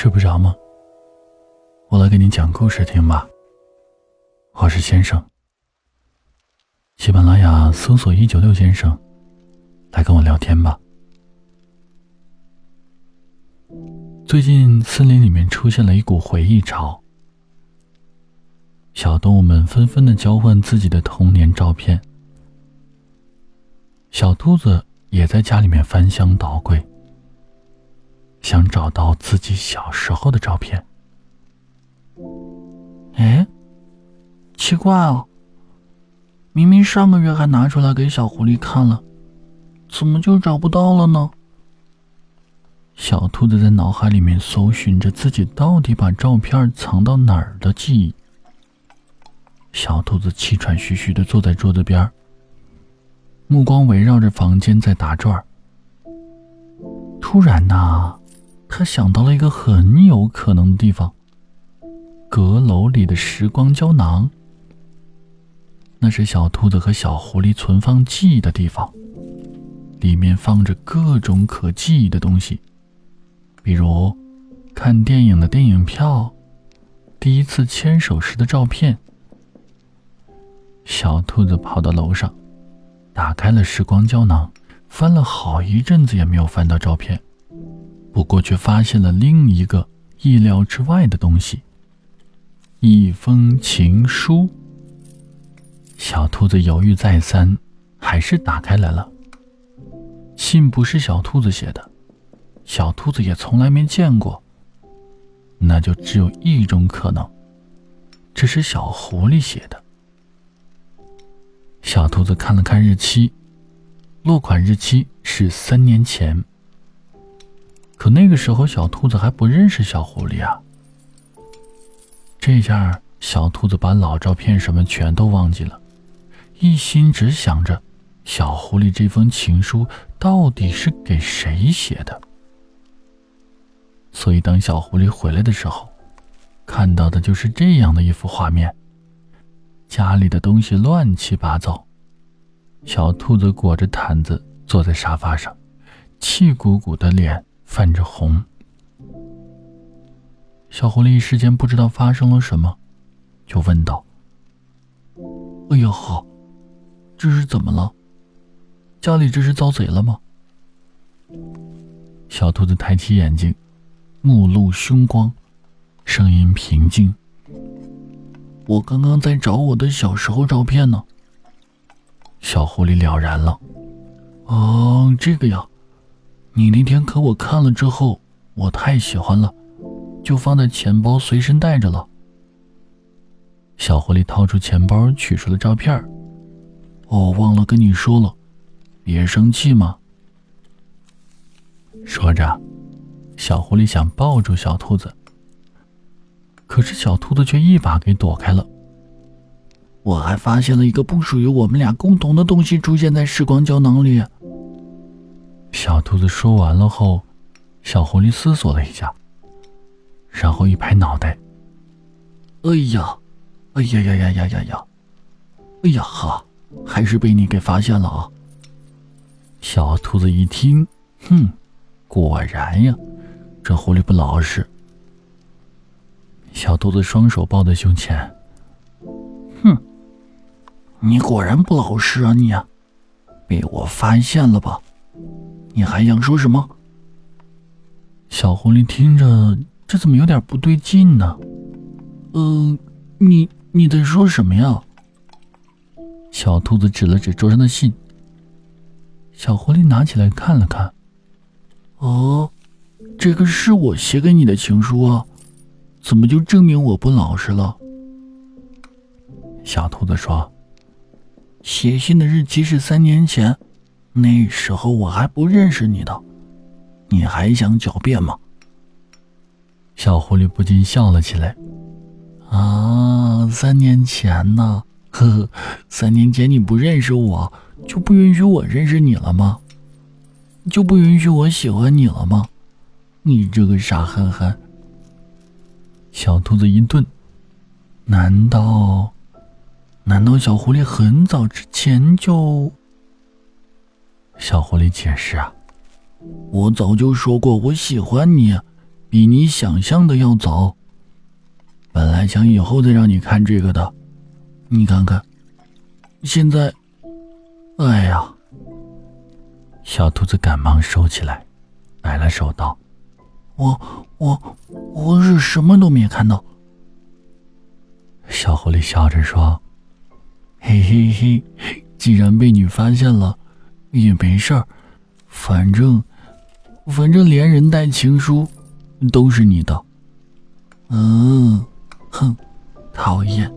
睡不着吗？我来给你讲故事听吧。我是先生。喜马拉雅搜索“一九六先生”，来跟我聊天吧。最近森林里面出现了一股回忆潮，小动物们纷纷的交换自己的童年照片。小兔子也在家里面翻箱倒柜。想找到自己小时候的照片。哎，奇怪哦，明明上个月还拿出来给小狐狸看了，怎么就找不到了呢？小兔子在脑海里面搜寻着自己到底把照片藏到哪儿的记忆。小兔子气喘吁吁的坐在桌子边目光围绕着房间在打转突然呐。他想到了一个很有可能的地方——阁楼里的时光胶囊。那是小兔子和小狐狸存放记忆的地方，里面放着各种可记忆的东西，比如看电影的电影票、第一次牵手时的照片。小兔子跑到楼上，打开了时光胶囊，翻了好一阵子也没有翻到照片。不过，却发现了另一个意料之外的东西——一封情书。小兔子犹豫再三，还是打开来了。信不是小兔子写的，小兔子也从来没见过。那就只有一种可能，这是小狐狸写的。小兔子看了看日期，落款日期是三年前。可那个时候，小兔子还不认识小狐狸啊。这下，小兔子把老照片什么全都忘记了，一心只想着小狐狸这封情书到底是给谁写的。所以，当小狐狸回来的时候，看到的就是这样的一幅画面：家里的东西乱七八糟，小兔子裹着毯子坐在沙发上，气鼓鼓的脸。泛着红，小狐狸一时间不知道发生了什么，就问道：“哎呀呵，这是怎么了？家里这是遭贼了吗？”小兔子抬起眼睛，目露凶光，声音平静：“我刚刚在找我的小时候照片呢。”小狐狸了然了：“哦，这个呀。”你那天可我看了之后，我太喜欢了，就放在钱包随身带着了。小狐狸掏出钱包，取出了照片哦，忘了跟你说了，别生气嘛。说着，小狐狸想抱住小兔子，可是小兔子却一把给躲开了。我还发现了一个不属于我们俩共同的东西出现在时光胶囊里。小兔子说完了后，小狐狸思索了一下，然后一拍脑袋：“哎呀，哎呀呀呀呀呀呀！哎呀哈，还是被你给发现了啊！”小兔子一听，哼，果然呀，这狐狸不老实。小兔子双手抱在胸前，哼，你果然不老实啊你，被我发现了吧？你还想说什么？小狐狸听着，这怎么有点不对劲呢？呃，你你在说什么呀？小兔子指了指桌上的信。小狐狸拿起来看了看。哦，这个是我写给你的情书啊，怎么就证明我不老实了？小兔子说：“写信的日期是三年前。”那时候我还不认识你的，你还想狡辩吗？小狐狸不禁笑了起来。啊，三年前呢？呵呵，三年前你不认识我，就不允许我认识你了吗？就不允许我喜欢你了吗？你这个傻憨憨！小兔子一顿，难道，难道小狐狸很早之前就？小狐狸解释啊，我早就说过我喜欢你，比你想象的要早。本来想以后再让你看这个的，你看看，现在，哎呀！小兔子赶忙收起来，摆了手道：“我我我是什么都没看到。”小狐狸笑着说：“嘿嘿嘿，既然被你发现了，也没事儿，反正反正连人带情书都是你的。”嗯，哼，讨厌。